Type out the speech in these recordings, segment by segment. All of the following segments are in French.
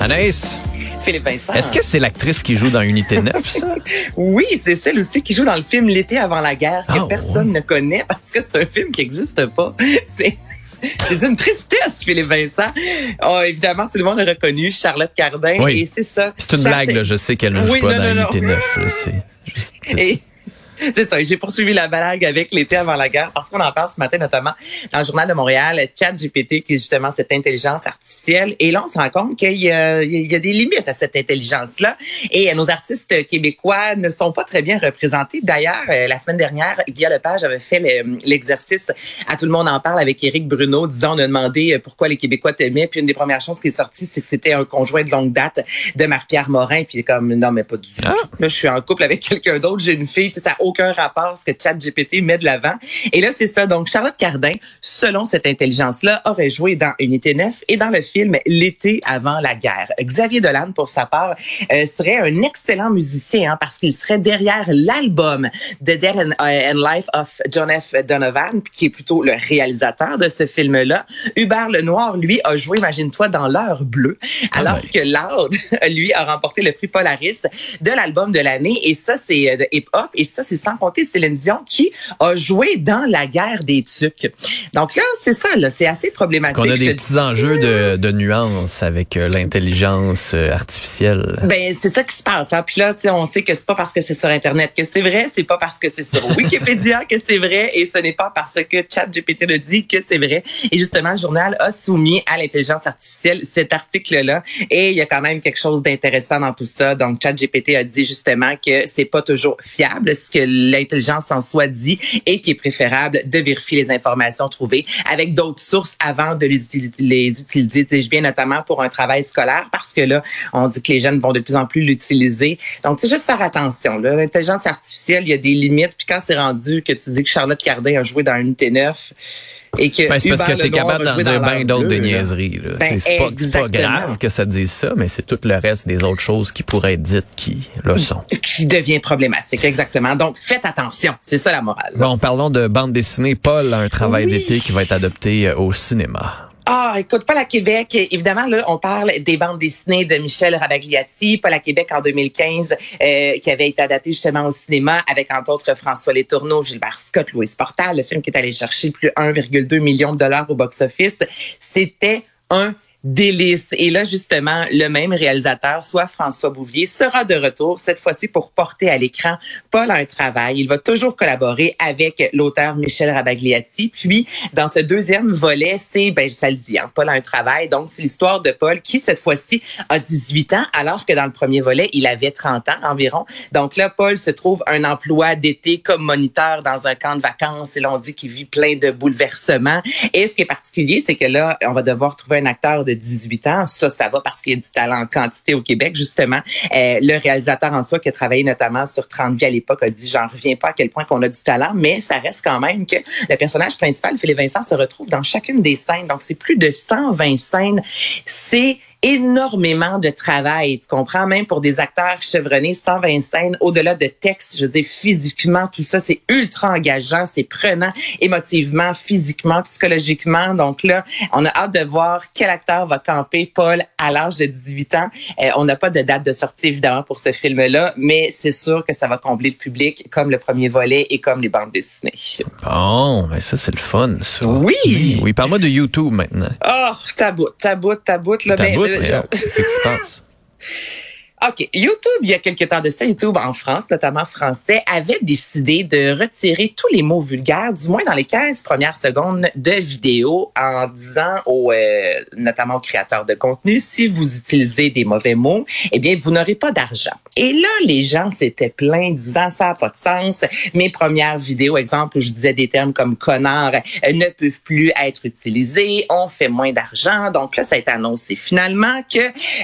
Anaïs? Philippe Vincent. Est-ce que c'est l'actrice qui joue dans Unité 9, ça? oui, c'est celle aussi qui joue dans le film L'été avant la guerre que Ah, personne ouais. ne connaît parce que c'est un film qui n'existe pas. C'est c'est une tristesse, Philippe Vincent. Oh, évidemment, tout le monde a reconnu Charlotte Cardin Oui. et c'est ça. C'est une Charlotte- blague, là. Je sais qu'elle ne joue Oui, pas non, dans non, non. Unité 9. là. C'est juste- c'est ça. Et c'est ça, j'ai poursuivi la blague avec l'été avant la guerre parce qu'on en parle ce matin notamment dans le journal de Montréal, ChatGPT qui est justement cette intelligence artificielle et là on se rend compte qu'il y y a des limites à cette intelligence-là et nos artistes québécois ne sont pas très bien représentés. D'ailleurs, euh, la semaine dernière, Guy Lepage avait fait le- l'exercice à tout le monde en parle avec Éric Bruno disant on a demandé euh, pourquoi les Québécois t'aimaient puis une des premières choses qui est sortie c'est que c'était un conjoint de longue date de Marie-Pierre Morin puis comme non mais pas du tout. Ah. Là, je suis en couple avec quelqu'un d'autre, j'ai une fille, ça aucun rapport ce que ChatGPT met de l'avant. Et là, c'est ça. Donc, Charlotte Cardin, selon cette intelligence-là, aurait joué dans Unité 9 et dans le film L'été avant la guerre. Xavier Dolan, pour sa part, euh, serait un excellent musicien hein, parce qu'il serait derrière l'album The Dead and, euh, and Life of John F. Donovan, qui est plutôt le réalisateur de ce film-là. Hubert Lenoir, lui, a joué, imagine-toi, dans L'heure bleue, alors ouais. que Loud, lui, a remporté le prix Polaris de l'album de l'année. Et ça, c'est euh, de hip-hop. Et ça, c'est sans compter Céline Dion qui a joué dans la guerre des tucs. Donc là, c'est ça, là, c'est assez problématique. qu'on a des petits enjeux de, de nuances avec euh, l'intelligence euh, artificielle? Ben c'est ça qui se passe. Hein. Puis là, on sait que c'est pas parce que c'est sur Internet que c'est vrai, c'est pas parce que c'est sur Wikipédia que c'est vrai, et ce n'est pas parce que ChatGPT le dit que c'est vrai. Et justement, le journal a soumis à l'intelligence artificielle cet article-là, et il y a quand même quelque chose d'intéressant dans tout ça. Donc, ChatGPT a dit justement que c'est pas toujours fiable ce que l'intelligence en soi dit, et qu'il est préférable de vérifier les informations trouvées avec d'autres sources avant de les utiliser. Je viens notamment pour un travail scolaire parce que là, on dit que les jeunes vont de plus en plus l'utiliser. Donc, sais, juste faire attention. L'intelligence artificielle, il y a des limites. Puis quand c'est rendu que tu dis que Charlotte Cardin a joué dans Unité 9 et que Ben, c'est parce que t'es capable d'en dire bien d'autres de niaiseries. Ben, c'est pas, grave que ça te dise ça, mais c'est tout le reste des autres choses qui pourraient être dites qui le sont. qui devient problématique, exactement. Donc, faites attention. C'est ça la morale. Bon, parlons de bande dessinée. Paul a un travail Oui. d'été qui va être adopté euh, au cinéma. Ah, écoute, Paul à Québec, évidemment, là, on parle des bandes dessinées de Michel Ravagliati. Paul à Québec en 2015, euh, qui avait été adapté justement au cinéma avec, entre autres, François Letourneau, Gilbert Scott, Louis Portal, le film qui est allé chercher plus de 1,2 million de dollars au box-office. C'était un délice. Et là, justement, le même réalisateur, soit François Bouvier, sera de retour, cette fois-ci pour porter à l'écran Paul un travail. Il va toujours collaborer avec l'auteur Michel Rabagliati. Puis, dans ce deuxième volet, c'est, ben, ça le dit, hein, Paul a un travail. Donc, c'est l'histoire de Paul qui, cette fois-ci, a 18 ans, alors que dans le premier volet, il avait 30 ans environ. Donc là, Paul se trouve un emploi d'été comme moniteur dans un camp de vacances. Et là, on dit qu'il vit plein de bouleversements. Et ce qui est particulier, c'est que là, on va devoir trouver un acteur de 18 ans. Ça, ça va parce qu'il y a du talent en quantité au Québec, justement. Euh, le réalisateur en soi qui a travaillé notamment sur 30 vies à l'époque a dit, j'en reviens pas à quel point qu'on a du talent, mais ça reste quand même que le personnage principal, Philippe Vincent, se retrouve dans chacune des scènes. Donc, c'est plus de 120 scènes. C'est énormément de travail. Tu comprends? Même pour des acteurs chevronnés, 120 scènes, au-delà de texte, je veux dire, physiquement, tout ça, c'est ultra engageant, c'est prenant émotivement, physiquement, psychologiquement. Donc là, on a hâte de voir quel acteur va camper Paul à l'âge de 18 ans. Euh, on n'a pas de date de sortie, évidemment, pour ce film-là, mais c'est sûr que ça va combler le public comme le premier volet et comme les bandes dessinées. Bon, ben ça, c'est le fun, ça. Oui! Oui, parle-moi de YouTube maintenant. Oh, taboute, taboute, taboute. Là, Ta ben, bout, euh, mais non, c'est OK. YouTube, il y a quelque temps de ça, YouTube en France, notamment français, avait décidé de retirer tous les mots vulgaires, du moins dans les 15 premières secondes de vidéo, en disant aux, euh, notamment aux créateurs de contenu, si vous utilisez des mauvais mots, eh bien, vous n'aurez pas d'argent. Et là, les gens s'étaient plaints, disant ça n'a pas de sens. Mes premières vidéos, exemple, où je disais des termes comme connard, ne peuvent plus être utilisés, on fait moins d'argent. Donc là, ça a été annoncé finalement que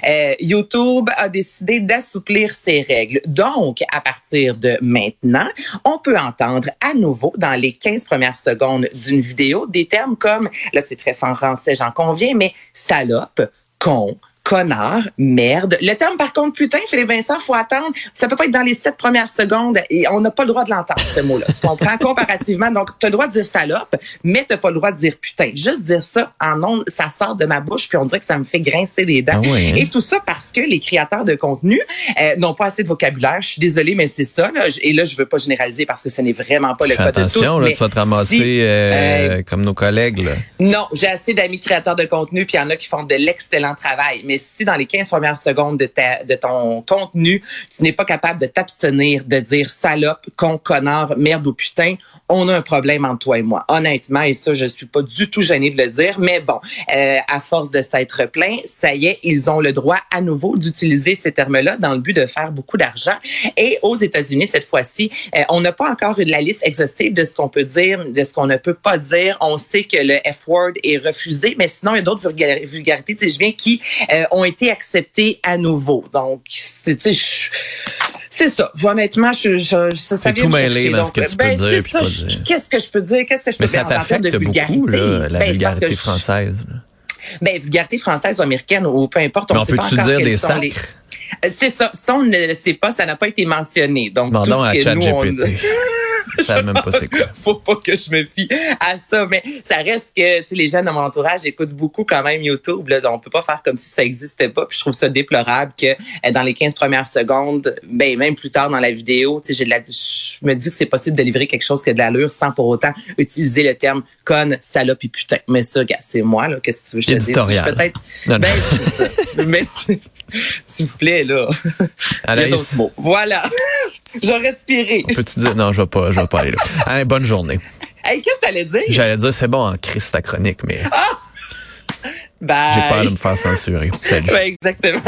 euh, YouTube a décidé d'assouplir ses règles. Donc, à partir de maintenant, on peut entendre à nouveau dans les 15 premières secondes d'une vidéo des termes comme, là c'est très français, j'en conviens, mais salope, con, connard, merde. Le terme, par contre, putain, Philippe Vincent, faut attendre. Ça peut pas être dans les sept premières secondes et on n'a pas le droit de l'entendre, ce mot-là. Tu comprends? Comparativement. Donc, tu as le droit de dire salope, mais t'as pas le droit de dire putain. Juste dire ça en ondes, ça sort de ma bouche puis on dirait que ça me fait grincer des dents. Ah ouais, hein? Et tout ça parce que les créateurs de contenu euh, n'ont pas assez de vocabulaire. Je suis désolée, mais c'est ça. Là. Et là, je veux pas généraliser parce que ce n'est vraiment pas le Fais cas de tous. attention, là, tu vas te ramasser si, euh, comme nos collègues. Là. non, j'ai assez d'amis créateurs de contenu, puis il y en a qui font de l'excellent travail. Mais si dans les 15 premières secondes de, ta, de ton contenu, tu n'es pas capable de t'abstenir de dire salope, con, connard, merde ou putain, on a un problème entre toi et moi. Honnêtement, et ça, je suis pas du tout gênée de le dire. Mais bon, euh, à force de s'être plein, ça y est, ils ont le droit à nouveau d'utiliser ces termes-là dans le but de faire beaucoup d'argent. Et aux États-Unis, cette fois-ci, euh, on n'a pas encore la liste exhaustive de ce qu'on peut dire, de ce qu'on ne peut pas dire. On sait que le F-word est refusé, mais sinon, il y a d'autres vulgar- vulgarités, tu sais, je viens, qui euh, ont été acceptées à nouveau. Donc, c'est, je- ça. Honnêtement, je, je, ça, ça C'est vient tout mêlé dans ce que tu peux ben, dire ça, je-. Qu'est-ce que je peux dire? Qu'est-ce que je peux Mais dire ça t'affecte beaucoup, là, la Ben, vulgarité je- française. là. ben, vulgarité française ou américaine ou peu importe. On Mais on sait pas peut-tu dire des sacres? Euh, C'est ça. Ça, on ne le sait pas. Ça n'a pas été mentionné. Donc, tout Demandons ce que nous, on... Savais même pas c'est quoi. faut pas que je me fie à ça, mais ça reste que les gens de mon entourage écoutent beaucoup quand même YouTube. Là, on peut pas faire comme si ça existait pas. Puis je trouve ça déplorable que euh, dans les 15 premières secondes, ben même plus tard dans la vidéo, tu sais, j'ai de la, je me dis que c'est possible de livrer quelque chose qui a de l'allure sans pour autant utiliser le terme conne, salope et putain. Mais ça, gars, c'est moi là. Qu'est-ce que tu veux que je te dise? Peut-être. Non, non. Ben ça. Mais s'il vous plaît là. Il y a Anaïs, d'autres mots. Voilà. J'ai respiré. peux-tu dire... Non, je vais pas, je vais pas aller là. Allez, bonne journée. Hey, qu'est-ce que t'allais dire? J'allais dire, c'est bon en Christ ta chronique, mais Bye. j'ai peur de me faire censurer. Salut. Ouais, exactement.